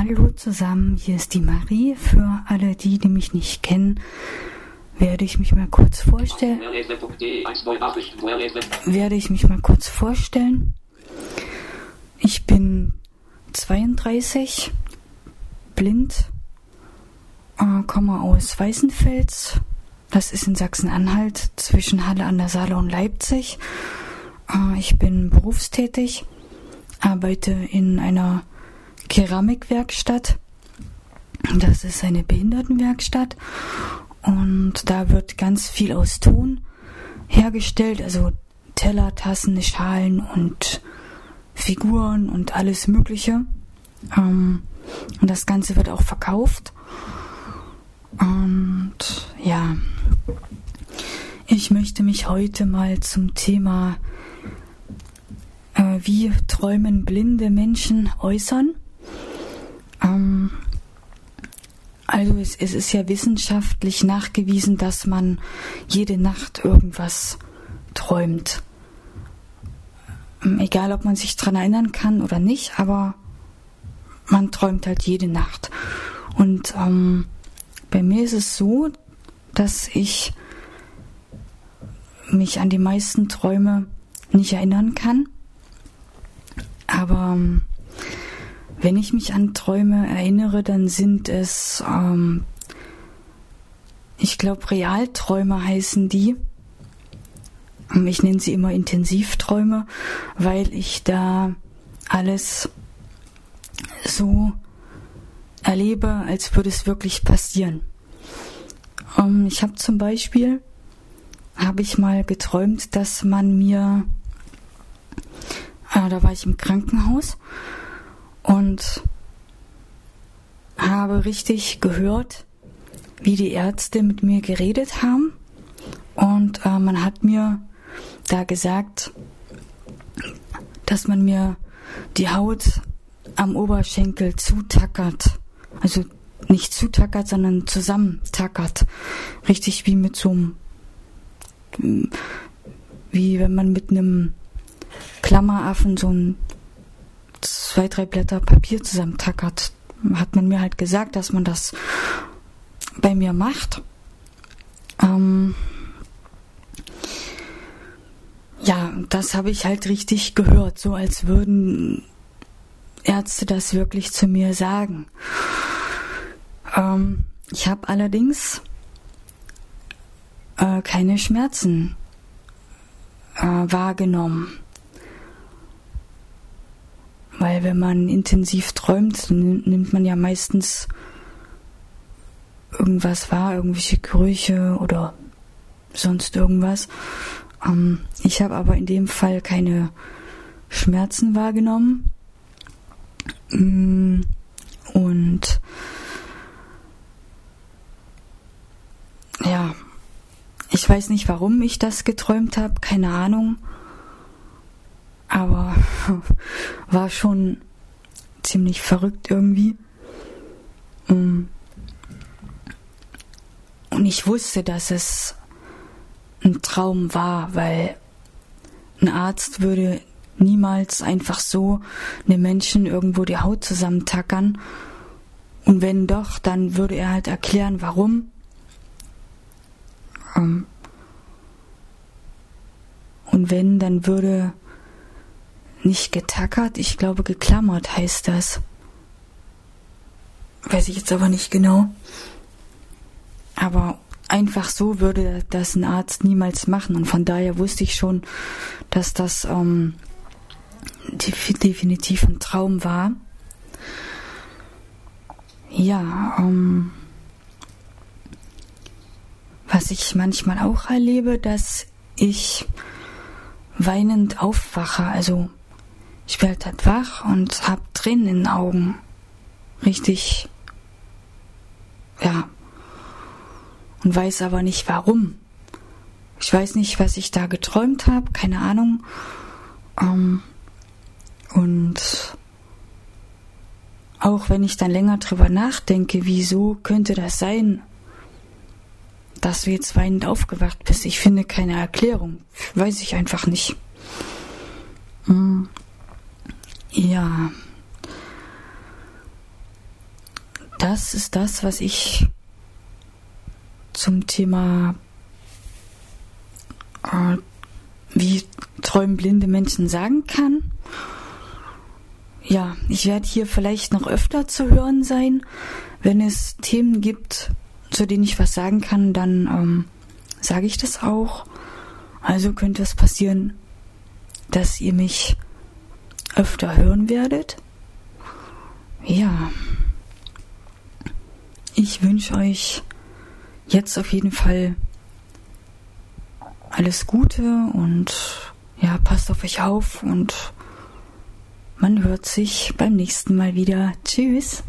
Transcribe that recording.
Hallo zusammen, hier ist die Marie. Für alle die, die mich nicht kennen, werde ich mich mal kurz vorstellen. Werde ich mich mal kurz vorstellen. Ich bin 32, blind, äh, komme aus Weißenfels. Das ist in Sachsen-Anhalt zwischen Halle an der Saale und Leipzig. Äh, ich bin berufstätig, arbeite in einer Keramikwerkstatt. Das ist eine Behindertenwerkstatt und da wird ganz viel aus Ton hergestellt, also Teller, Tassen, Schalen und Figuren und alles Mögliche. Ähm, und das Ganze wird auch verkauft. Und ja, ich möchte mich heute mal zum Thema, äh, wie träumen blinde Menschen äußern. Ähm, also es, es, ist ja wissenschaftlich nachgewiesen, dass man jede Nacht irgendwas träumt. Ähm, egal, ob man sich daran erinnern kann oder nicht, aber man träumt halt jede Nacht. Und ähm, bei mir ist es so, dass ich mich an die meisten Träume nicht erinnern kann. Aber ähm, wenn ich mich an Träume erinnere, dann sind es, ähm, ich glaube, Realträume heißen die. Ich nenne sie immer Intensivträume, weil ich da alles so erlebe, als würde es wirklich passieren. Ähm, ich habe zum Beispiel, habe ich mal geträumt, dass man mir, äh, da war ich im Krankenhaus und habe richtig gehört, wie die Ärzte mit mir geredet haben. Und äh, man hat mir da gesagt, dass man mir die Haut am Oberschenkel zutackert. Also nicht zutackert, sondern zusammentackert. Richtig wie mit so einem, wie wenn man mit einem Klammeraffen so ein zwei, drei Blätter Papier zusammentackert. Hat man mir halt gesagt, dass man das bei mir macht. Ähm ja, das habe ich halt richtig gehört, so als würden Ärzte das wirklich zu mir sagen. Ähm ich habe allerdings äh, keine Schmerzen äh, wahrgenommen. Weil wenn man intensiv träumt, nimmt man ja meistens irgendwas wahr, irgendwelche Gerüche oder sonst irgendwas. Ähm, ich habe aber in dem Fall keine Schmerzen wahrgenommen. Mm, und ja, ich weiß nicht, warum ich das geträumt habe, keine Ahnung aber war schon ziemlich verrückt irgendwie. Mm. Und ich wusste, dass es ein Traum war, weil ein Arzt würde niemals einfach so einem Menschen irgendwo die Haut zusammentackern. Und wenn doch, dann würde er halt erklären, warum. Ähm. Und wenn, dann würde nicht getackert, ich glaube geklammert heißt das. Weiß ich jetzt aber nicht genau. Aber einfach so würde das ein Arzt niemals machen. Und von daher wusste ich schon, dass das ähm, definitiv ein Traum war. Ja, ähm, was ich manchmal auch erlebe, dass ich weinend aufwache, also ich werde halt wach und hab Tränen in den Augen. Richtig, ja. Und weiß aber nicht warum. Ich weiß nicht, was ich da geträumt habe, keine Ahnung. Ähm, und auch wenn ich dann länger drüber nachdenke, wieso könnte das sein, dass du jetzt weinend aufgewacht bist, ich finde keine Erklärung. Weiß ich einfach nicht. Ja. das ist das, was ich zum Thema, äh, wie träumen blinde Menschen sagen kann. Ja, ich werde hier vielleicht noch öfter zu hören sein. Wenn es Themen gibt, zu denen ich was sagen kann, dann ähm, sage ich das auch. Also könnte es passieren, dass ihr mich öfter hören werdet. Ja, ich wünsche euch jetzt auf jeden Fall alles Gute und ja, passt auf euch auf und man hört sich beim nächsten Mal wieder. Tschüss.